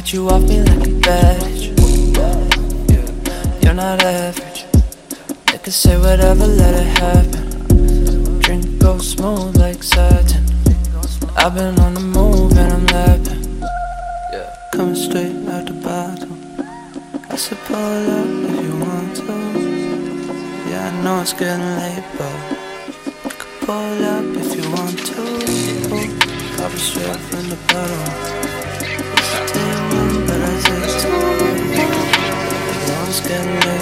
get you off me like a badge. You're not average. They can say whatever, let it happen. Drink go smooth like satin. I've been on the move and I'm lapping. Coming straight out the bottle. I should pull up if you want to. Yeah, I know it's getting late, but you could pull up if you want to. Pop straight from the bottle. I know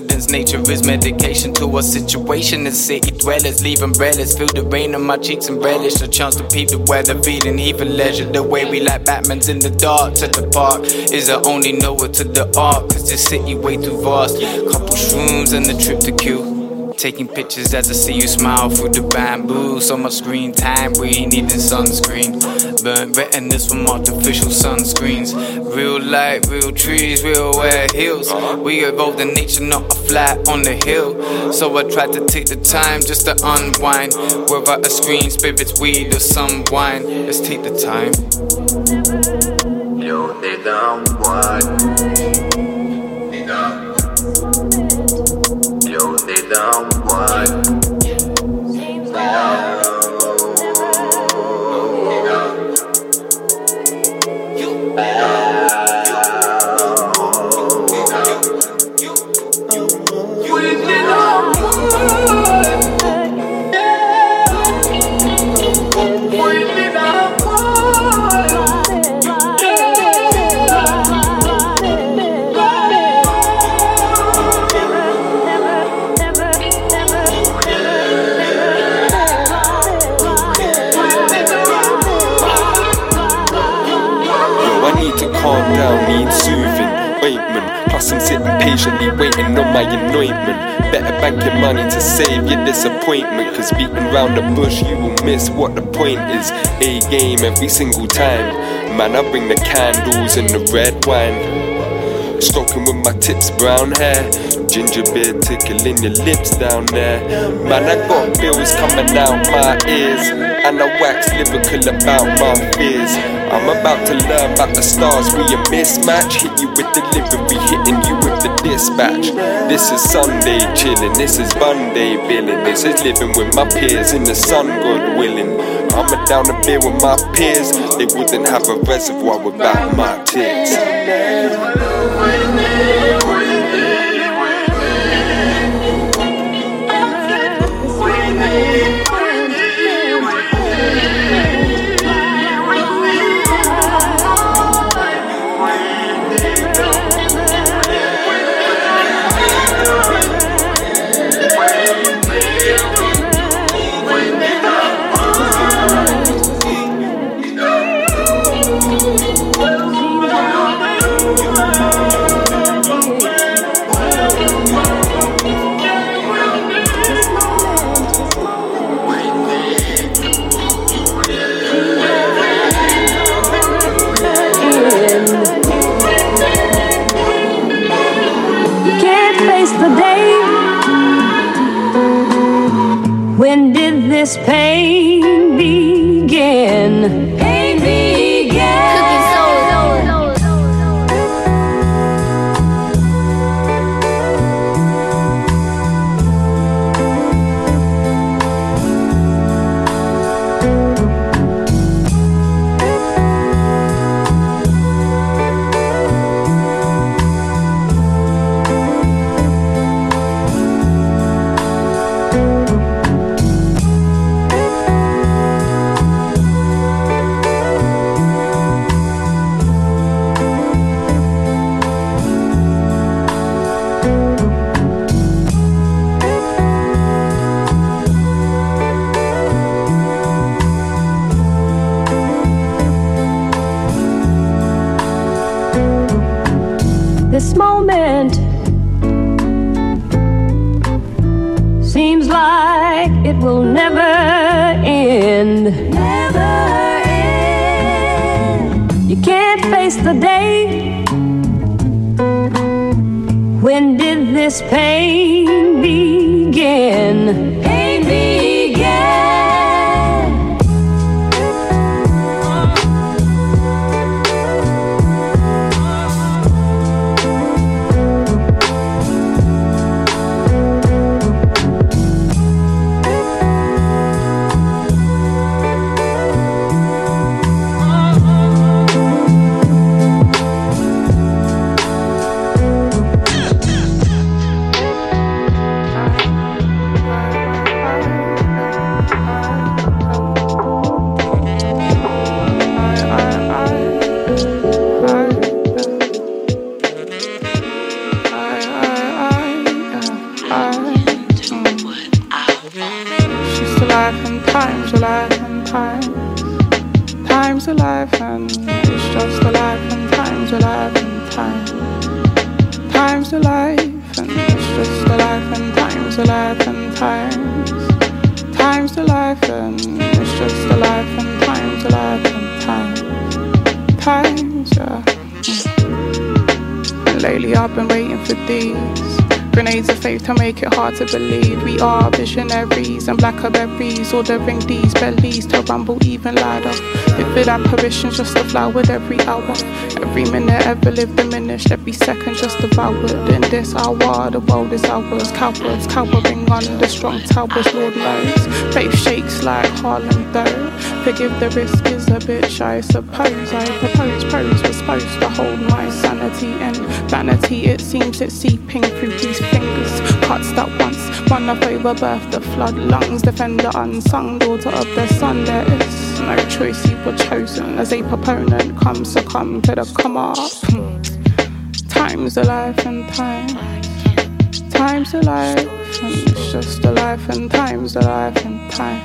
nature is medication to our situation. The city dwellers leave umbrellas, feel the rain on my cheeks and relish a chance to peep the weather, feeling even leisure. The way we like Batman's in the dark to the park is the only nowhere to the art. Cause this city way too vast. Couple shrooms and the trip to Kew. Taking pictures as I see you smile through the bamboo. So much screen time, we ain't needing sunscreen. Burnt this from artificial sunscreens. Real light, real trees, real wet hills. We evolved in nature, not a flat on the hill. So I tried to take the time just to unwind. Without a screen, spirits, weed, or some wine. Let's take the time. Yo, they down, what? Disappointment. Cause beating round the bush, you will miss what the point is. A game every single time. Man, I bring the candles and the red wine. Stroking with my tips, brown hair. Ginger beer tickling your lips down there. Man, I got bills coming out my ears. And I wax lyrical about my fears. I'm about to learn about the stars, we a mismatch. Hit you with delivery, hitting you with dispatch. This is Sunday chilling, this is Monday billing. This is living with my peers in the sun, God willing. I'm a down a beer with my peers. They wouldn't have a reservoir without my tears. this pain begin? To believe we are visionaries and blackberries, ordering these bellies to rumble even louder. Vivid apparitions just to with every hour. Every minute ever lived diminished, every second just devoured. In this hour, the world is ours. Cowards cowering under strong towers, Lord knows. Faith shakes like Harlem, though. Forgive the risk is a bitch, I suppose. I propose, pros was supposed to hold my sanity and vanity. It seems it's seeping through these fingers. Cuts that once run up over birth, the flood lungs. Defend the unsung daughter of the sun. There is no choice, you were chosen as a proponent. Come succumb to the come up. Time's a life and time. Time's a life, and it's just a life, and time's a life and time.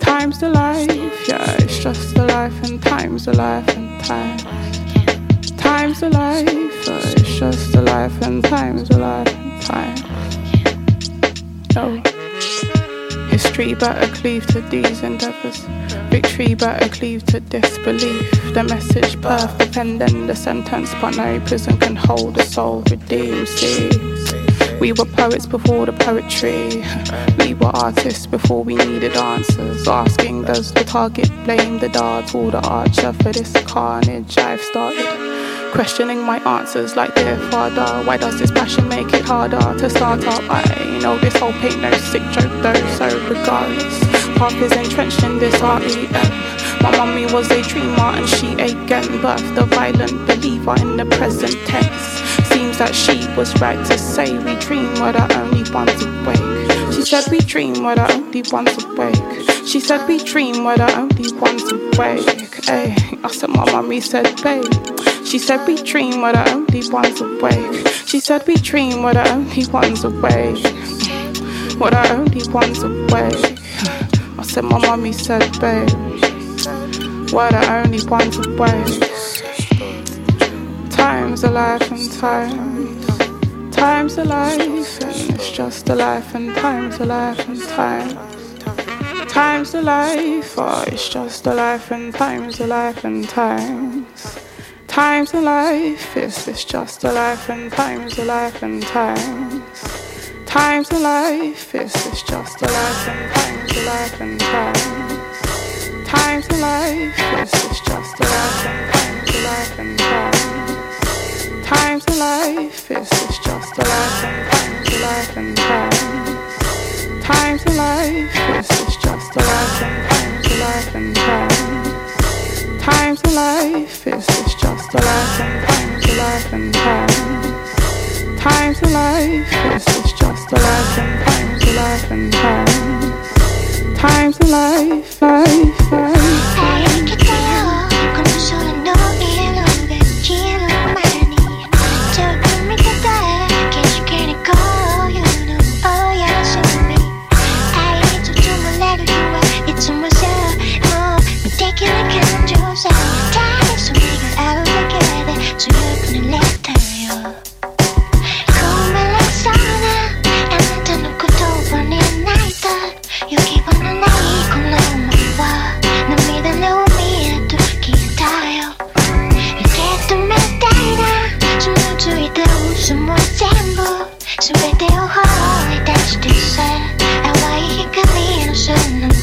Time's life, yeah, it's just a life, and time's a life and time. Time's a life, it's just a life, and time's a life, and No. Oh. History better cleave to these endeavors. Victory better cleave to disbelief. The message birth dependent, the sentence, but no prison can hold the soul redeemed. See. We were poets before the poetry. We were artists before we needed answers. Asking, does the target blame the dart or the archer for this carnage I've started? Questioning my answers like dear father. Why does this passion make it harder to start up? I know this whole paint no sick joke though, so regardless. Path is entrenched in this REM. My mummy was a dreamer and she again birthed the violent believer in the present tense seems that she was right to say we dream we're the only ones awake. She said we dream we're the only ones awake. She said we dream we're the only ones awake. Hey, I said my mommy said babe. She said we dream we're the only ones awake. She said we dream we're the only ones awake. We're the only ones awake. I said my mommy said babe. We're the only ones awake. Time's a life and time. Time's a life and it's just a life and time's a life and time. Time's a life, oh, it's just a life and time's a life and times. Time's a life, it's, it's just a life and time's a life and times. Time's a life, it's, it's just a life and time's a life and times. Time's a life, it's, it's just a life and time's a life and times. Time's a life, it's, it's just a life and time's a life and time. Time's a life, it's, it's just a life and time's a life and time. Time's a life, it's, it's just a life and time's a life and time. Time's a life, it's, it's just a life and time's a life and time. Time's a life, life, life. 全部，すべてを抱いた人生、淡い光の瞬間。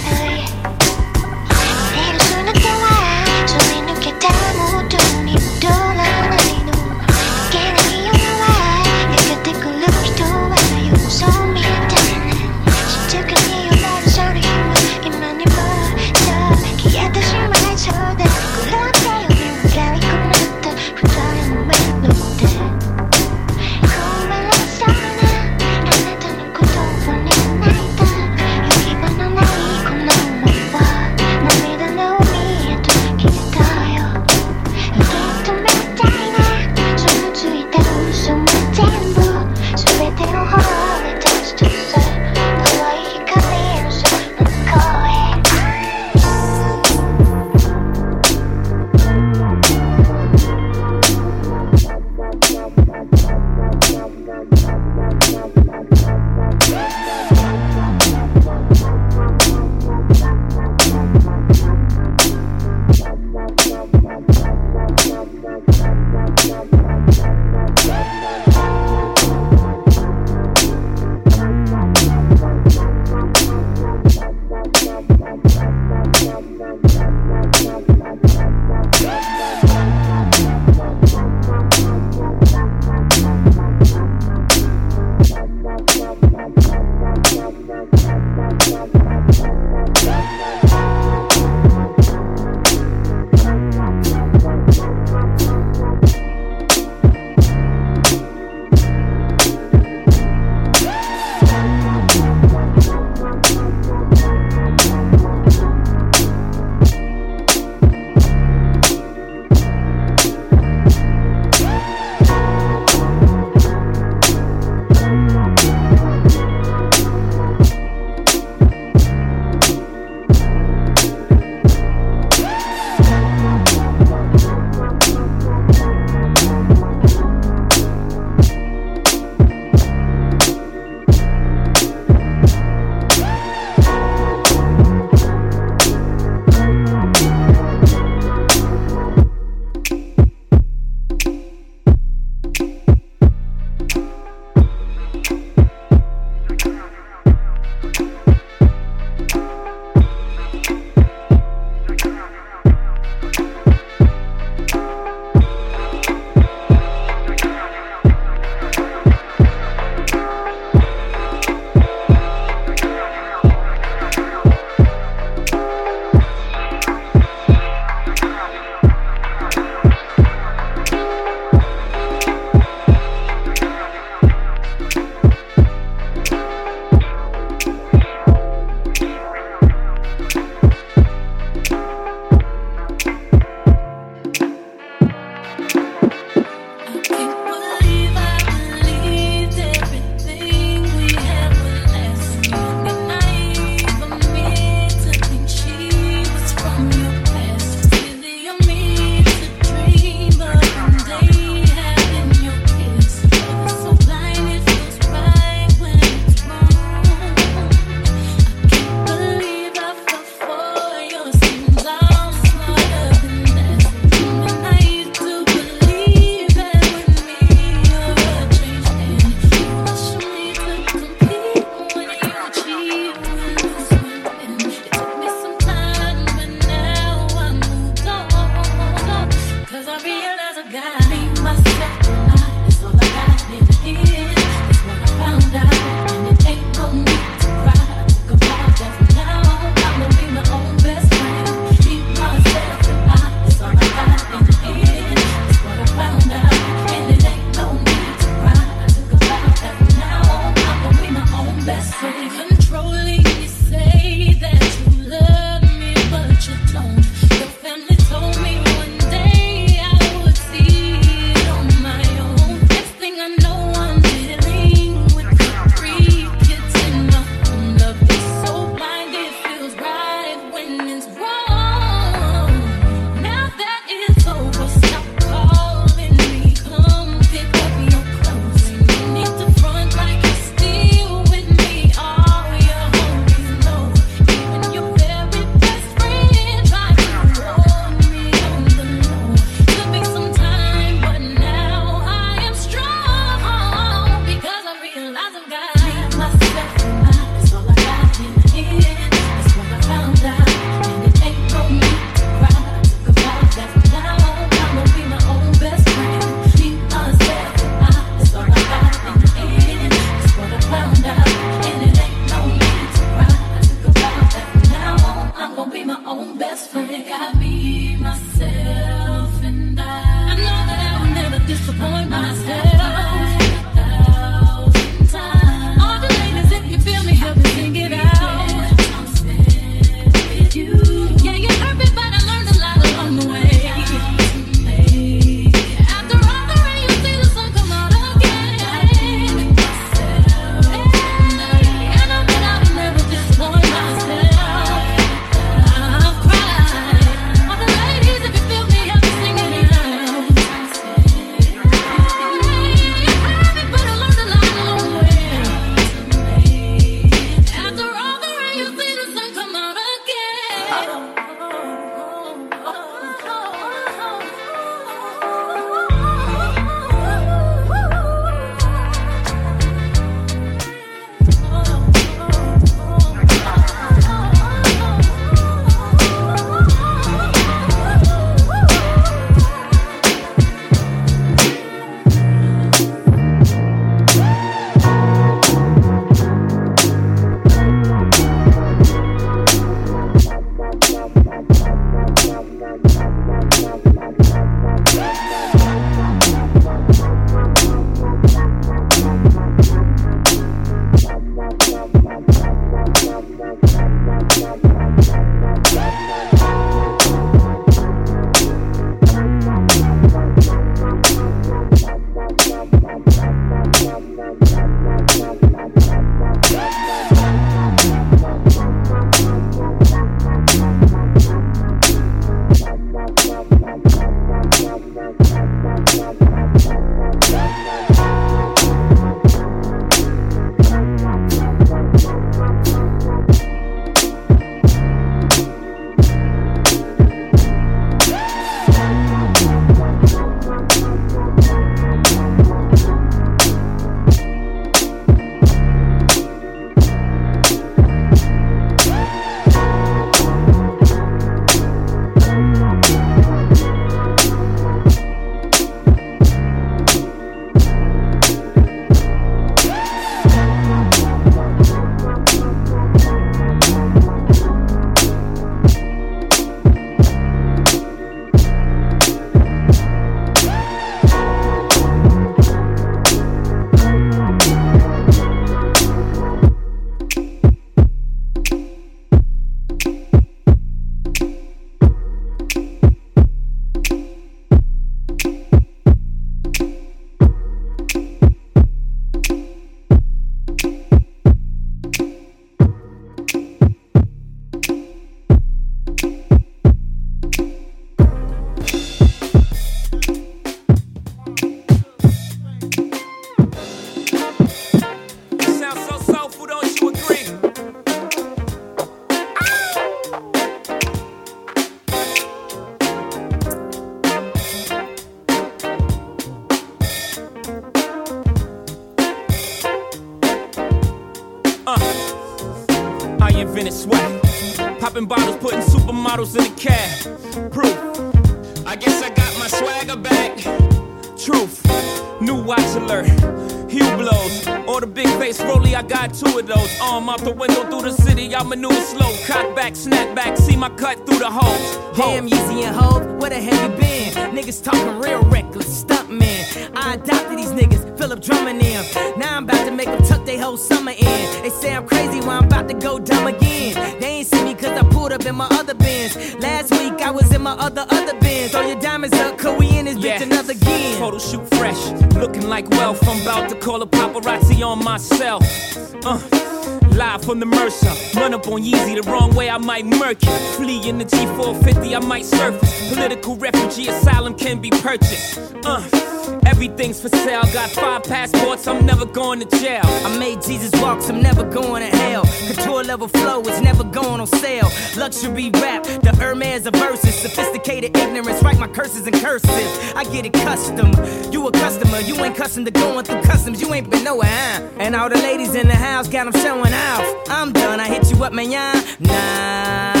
G450, I might surface. Political refugee asylum can be purchased. Uh. Everything's for sale. Got five passports, I'm never going to jail. I made Jesus walks, I'm never going to hell. Couture level flow is never going on sale. Luxury rap, the Hermes of verses. Sophisticated ignorance, write my curses in cursive. I get it custom. You a customer, you ain't custom to going through customs. You ain't been nowhere, huh? And all the ladies in the house got them showing off. I'm done, I hit you up, man, Nah.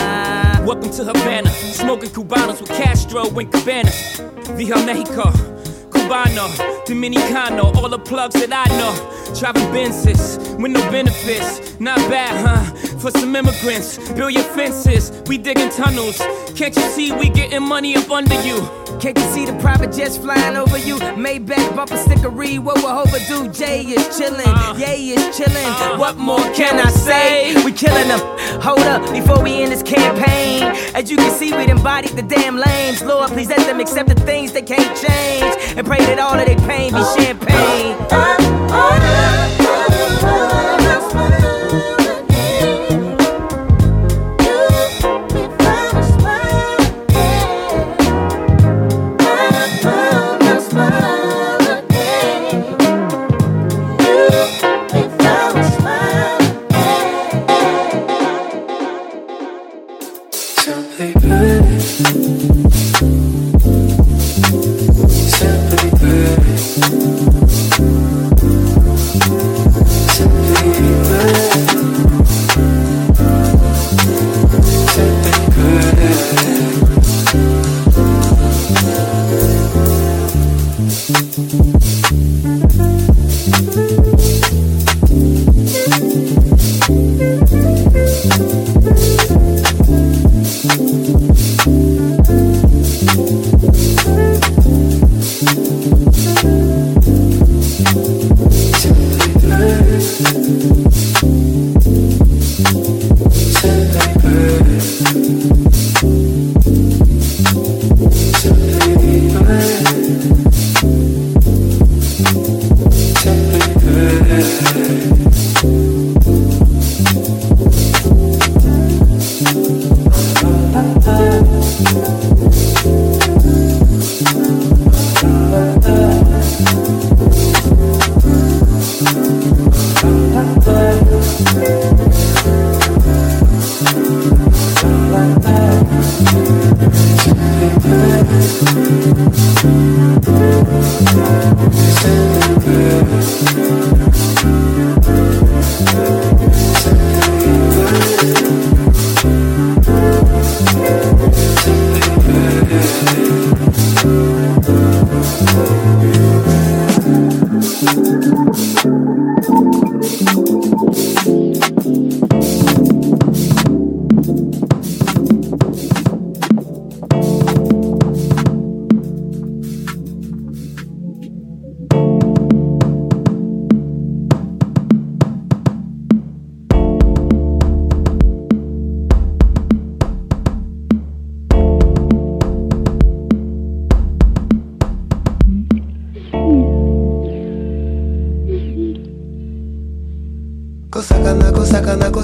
Welcome to Havana, smoking Cubanos with Castro and Cabanas. Via Mexico. Cubano, Dominicano, all the plugs that I know. Driving Benzes with no benefits. Not bad, huh? For some immigrants, build your fences. We digging tunnels. Can't you see we getting money up under you? Can't you see the private jets flying over you? Maybach bumper stickery, what will Hova do? Jay is chillin', uh, Yay is chillin'. Uh, what more can I say? We killin' them. Hold up, before we end this campaign. As you can see, we embodied the damn lames. Lord, please let them accept the things they can't change. And pray that all of their pain be champagne.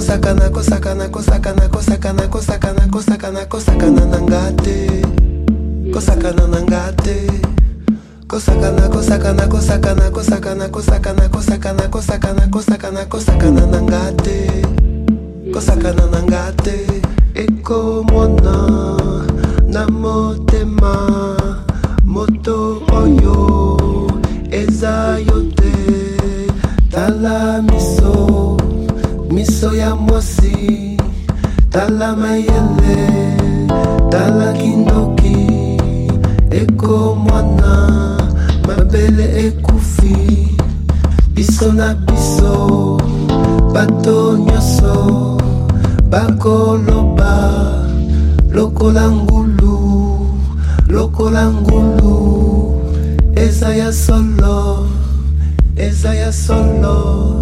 nakosakana kosakana kosakana kosakana kosakana kosakana kosakana na nga te kosakana na nga te kosakana kosakana kosakana kosakana kosakana kosakana kosakana kosakana kosakana na nga te kosakana na nga te ekomona na motema ya mwasi tala mayele tala kindoki eko mwana mabele ekufi biso na biso bato nyonso bakoloba lokola ngulu lokola ngulu eza ya solo eza ya solo.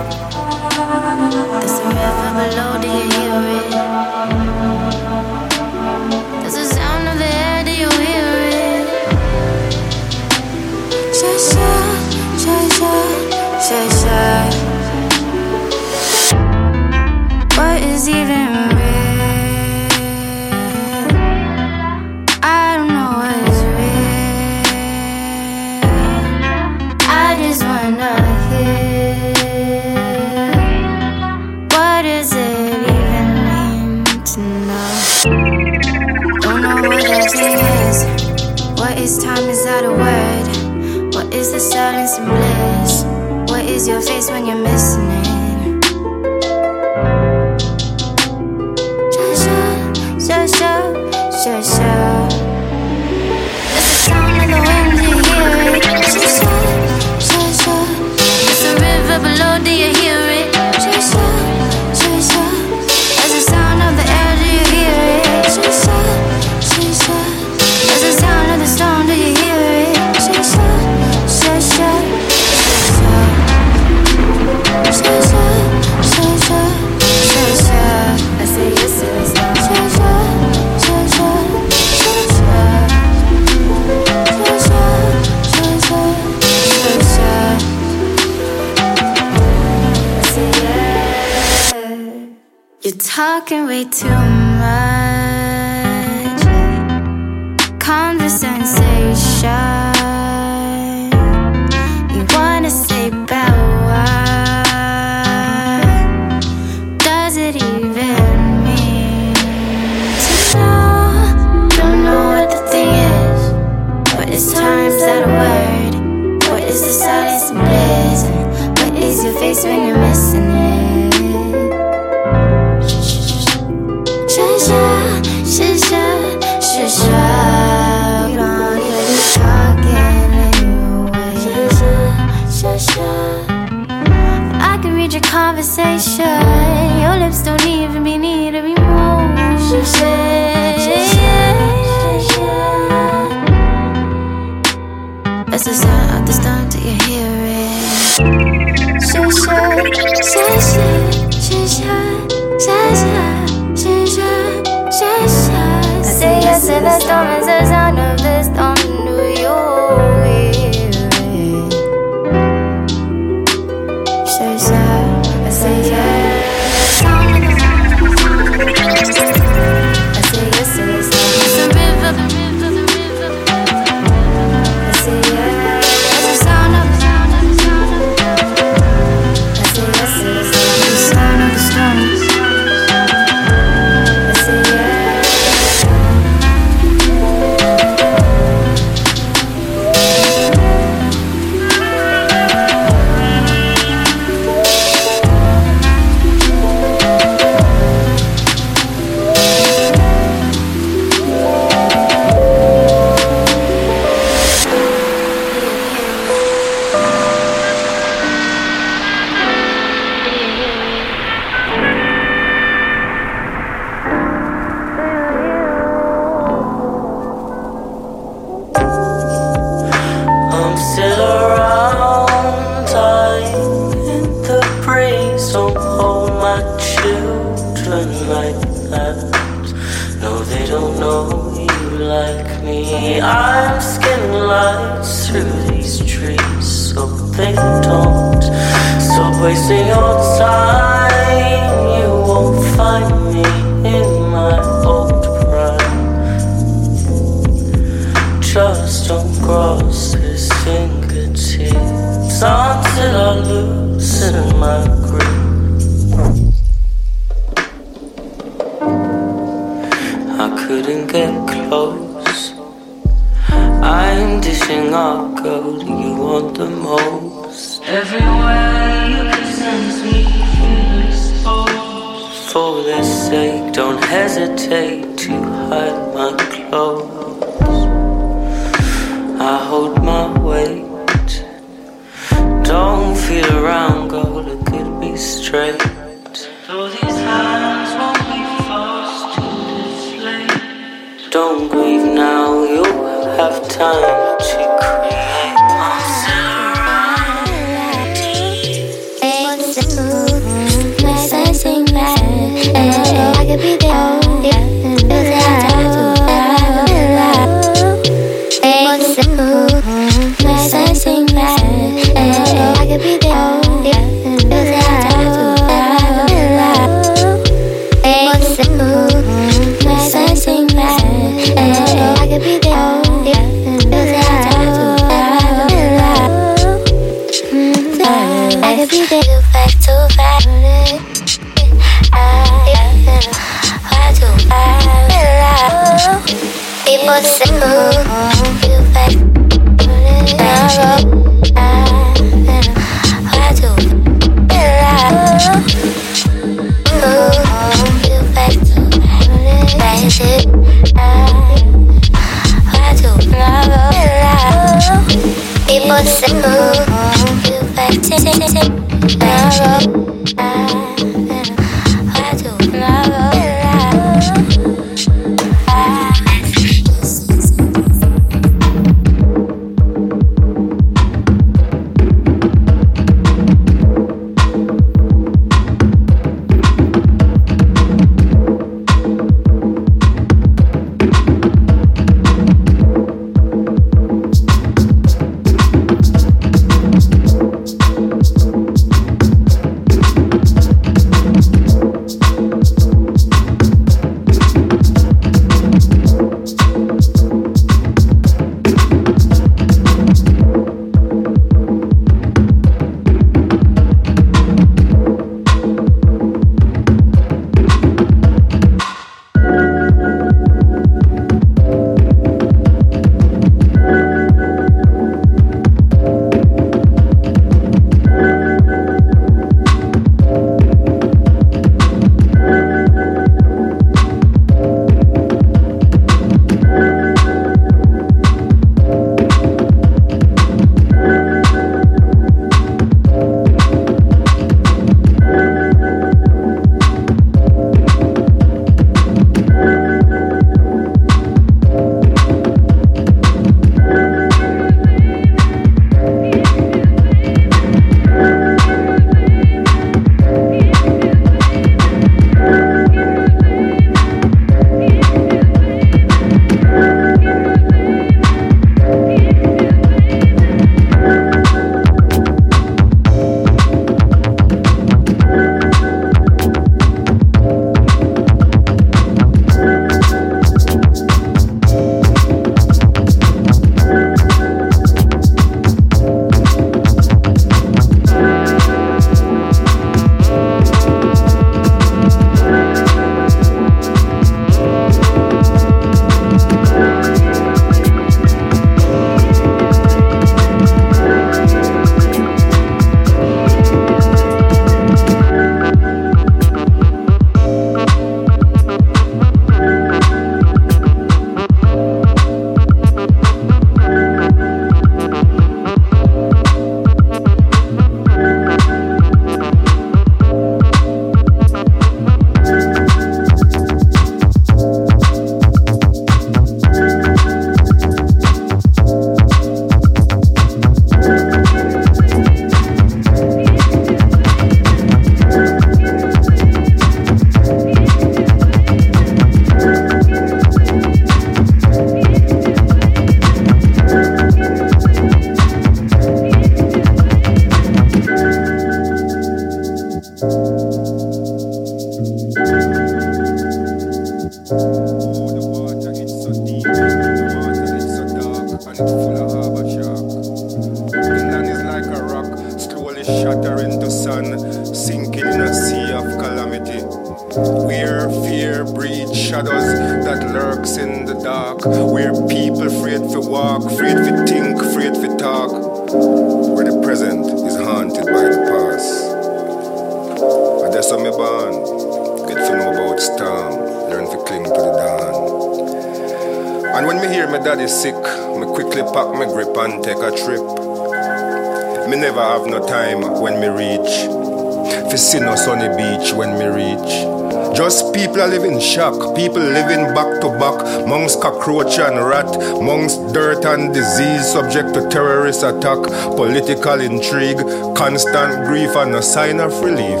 Cockroach and rat, amongst dirt and disease, subject to terrorist attack, political intrigue, constant grief, and a sign of relief.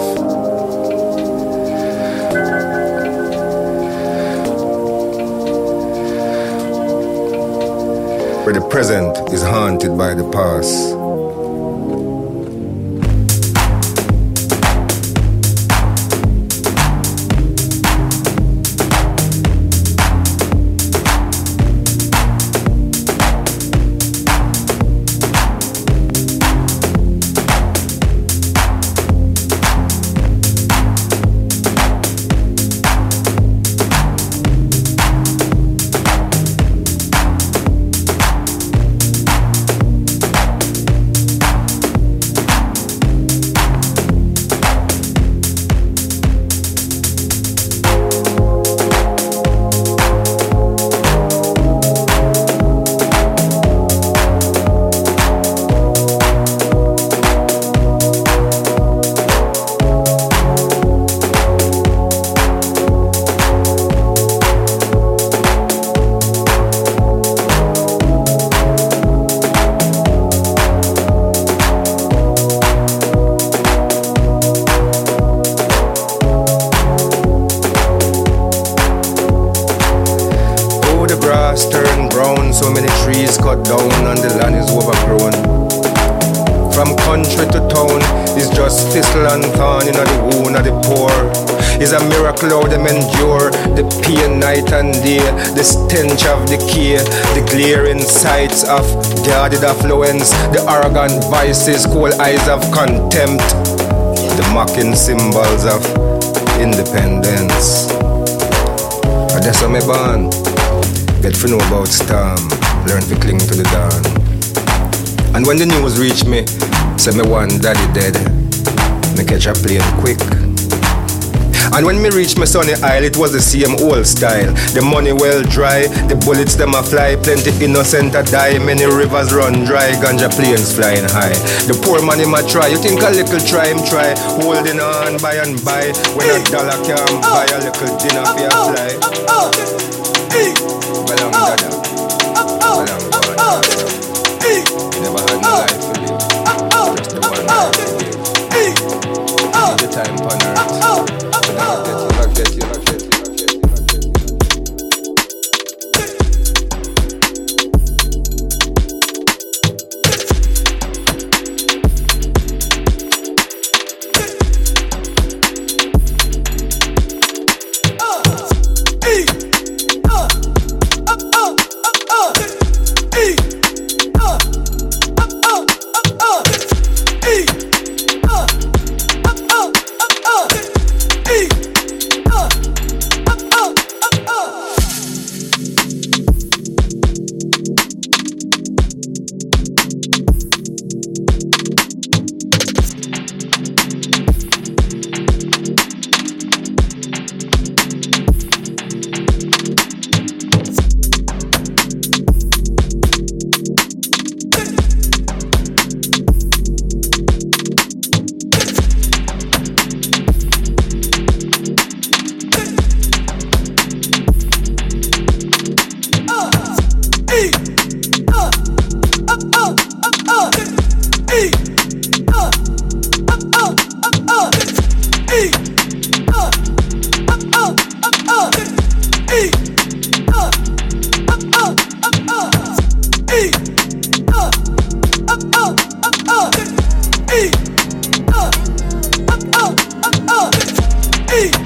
Where the present is haunted by the past. Sights of guarded affluence, the arrogant vices, cold eyes of contempt, the mocking symbols of independence. But that's how me born. Get to know about storm, learn to cling to the dawn. And when the news reached me, say me one daddy dead, me catch a plane quick. And when me reach my sunny isle, it was the same old style. The money well dry, the bullets them a fly, plenty innocent a die, many rivers run dry, ganja planes flying high. The poor man him a try, you think a little try him try, holding on by and by. When a dollar can oh. buy a little dinner oh, for a oh, fly. Balang dada, balang God. Never had no life to live, just the one life to live. The time on earth. Hey!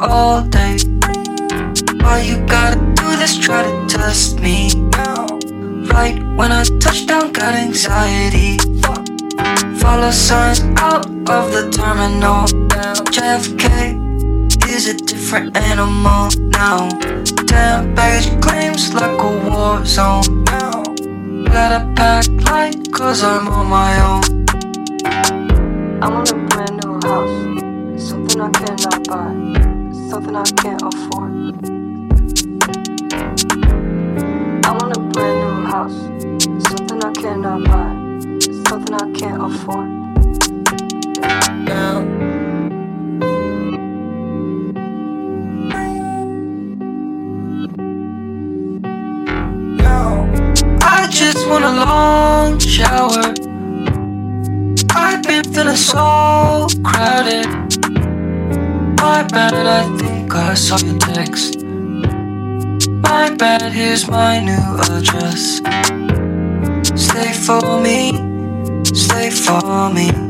all day. Why you gotta do this? Try to test me. now. Right when I touch down, got anxiety. Follow signs out of the terminal. JFK is a different animal now. Damn baggage claims like a war zone. Let it pack light, cause I'm on my own. I'm a brand new house. Something I cannot something I can't afford. I want a brand new house, something I cannot buy, something I can't afford. Now. now. I just want a long shower. I've been feeling so crowded my bed, I I saw your text. My bad, here's my new address. Stay for me, stay for me.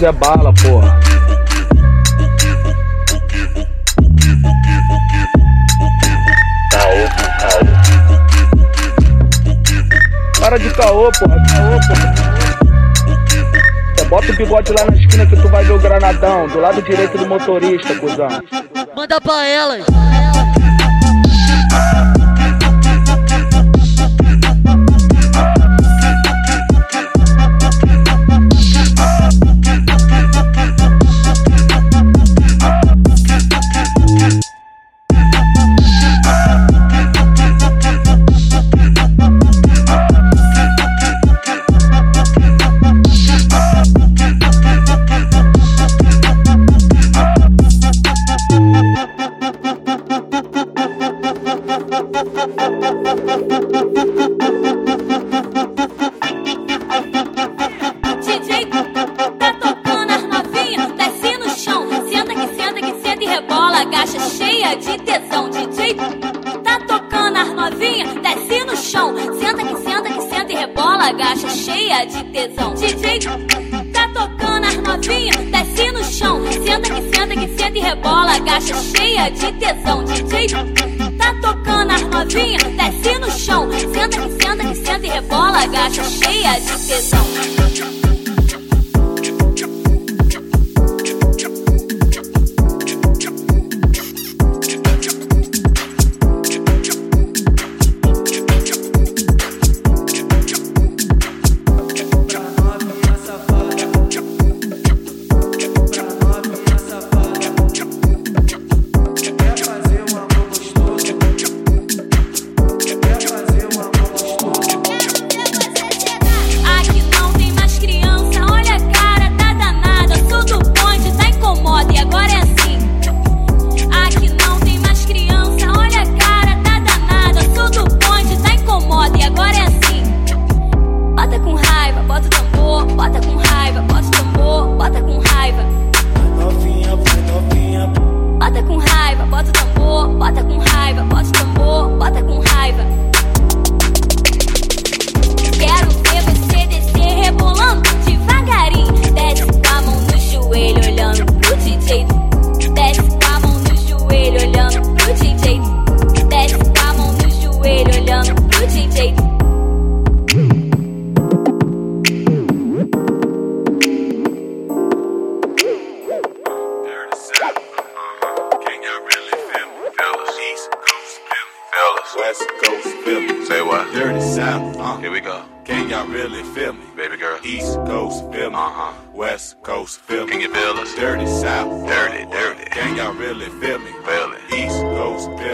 nós é bala, porra. Para de caô, porra. Caô, porra. Bota o bigode lá na esquina que tu vai ver o granadão, do lado direito do motorista, cuzão. Manda pra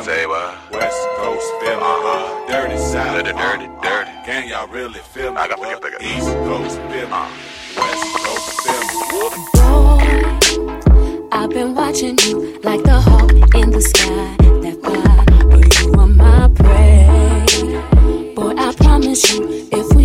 Philly. Say what? West Coast Philly. Uh-huh. Dirty South. Dirty, uh-huh. dirty, dirty. Can y'all really feel me? I got to get East Coast Philly. Uh-huh. West Coast Philly. Boy, I've been watching you like the hawk in the sky. That fly, but you are my prey. Boy, I promise you, if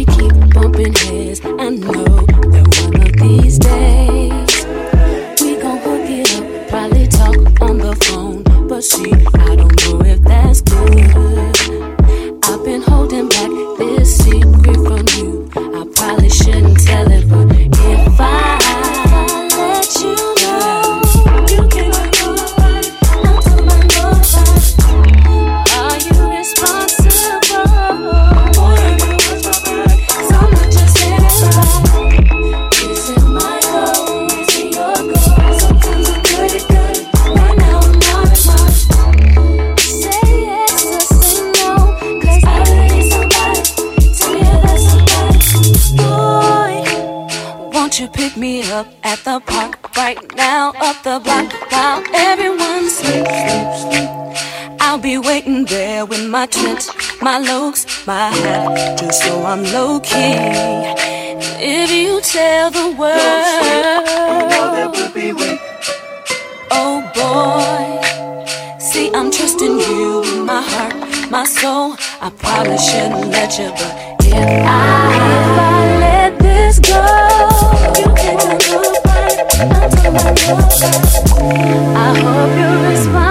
my hat just so I'm low key. If you tell the world, oh boy, see I'm trusting you with my heart, my soul. I probably shouldn't let you, but if I if I let this go, you can do right. I hope you respond.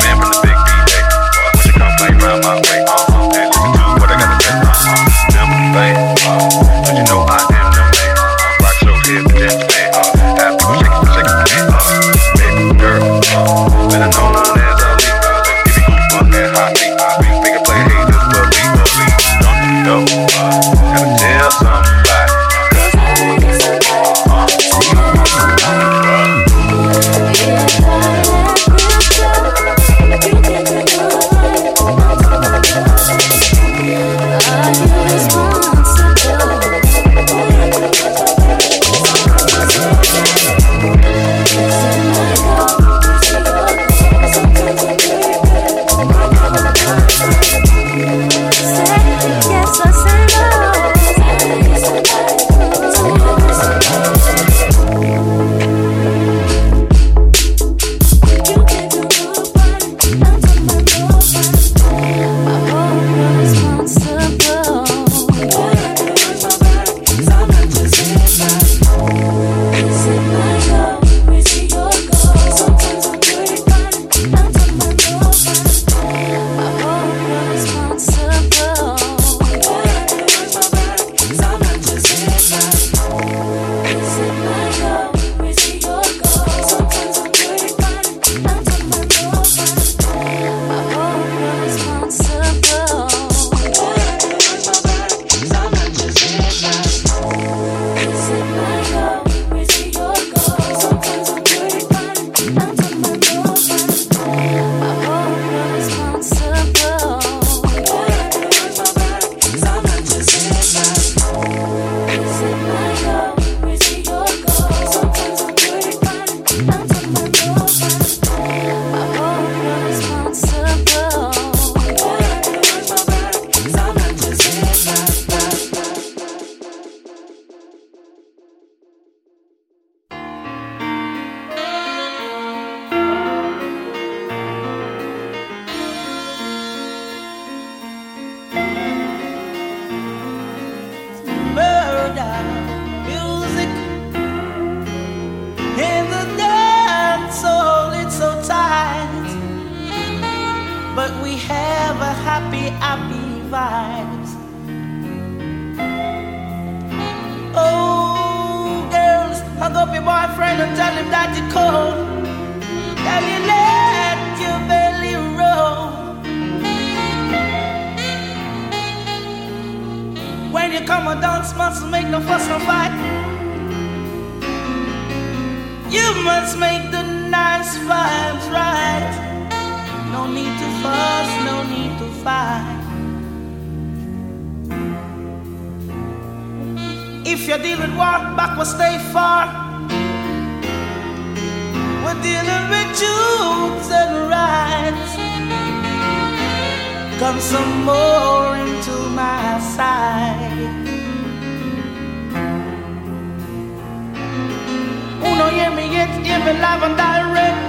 it's even live and direct.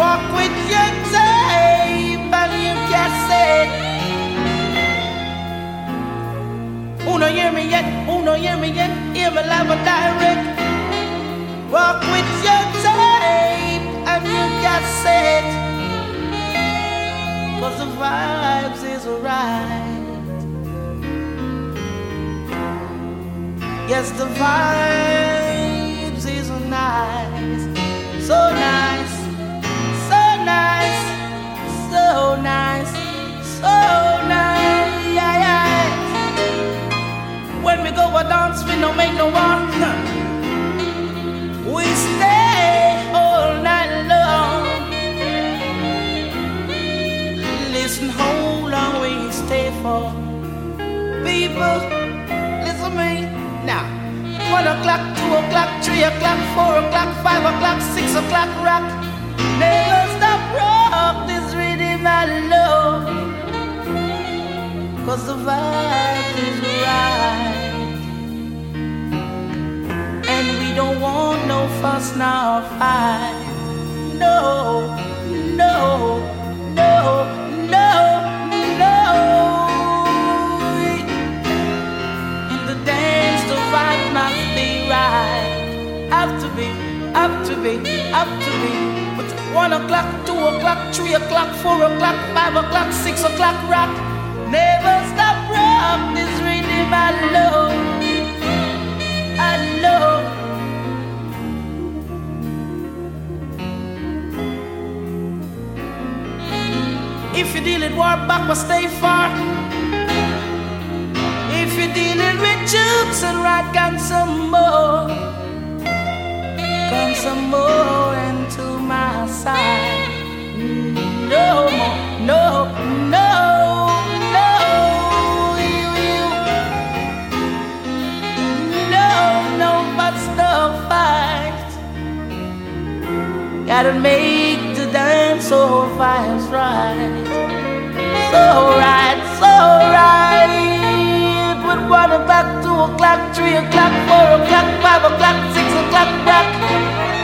Walk with your tape and you cassette. Who don't hear me yet? Who don't hear me yet? Even live and direct. Walk with your tape and you cassette. Cause the vibes is right. Yes, the vibes so nice, so nice, so nice, so nice. Yeah, yeah. When we go a dance, we don't make no one. We stay all night long. Listen, how long we stay for people one o'clock, two o'clock, three o'clock, four o'clock, five o'clock, six o'clock, rock. Never stop rock this rhythm I love. Cause the vibe is right. And we don't want no fuss now fight. No, no. Up to me, up to me. But one o'clock, two o'clock, three o'clock, four o'clock, five o'clock, six o'clock, rock. Never stop rock this rhythm I know, I know. If you deal with war back, but stay far. If you're dealing with jukes and rock and some more come some more into my side. No more, no, no, no, you, no, no, but no fight. Gotta make the dance so fires right, so right, so right one o'clock, two o'clock, three o'clock, four o'clock, five o'clock, six o'clock, rock.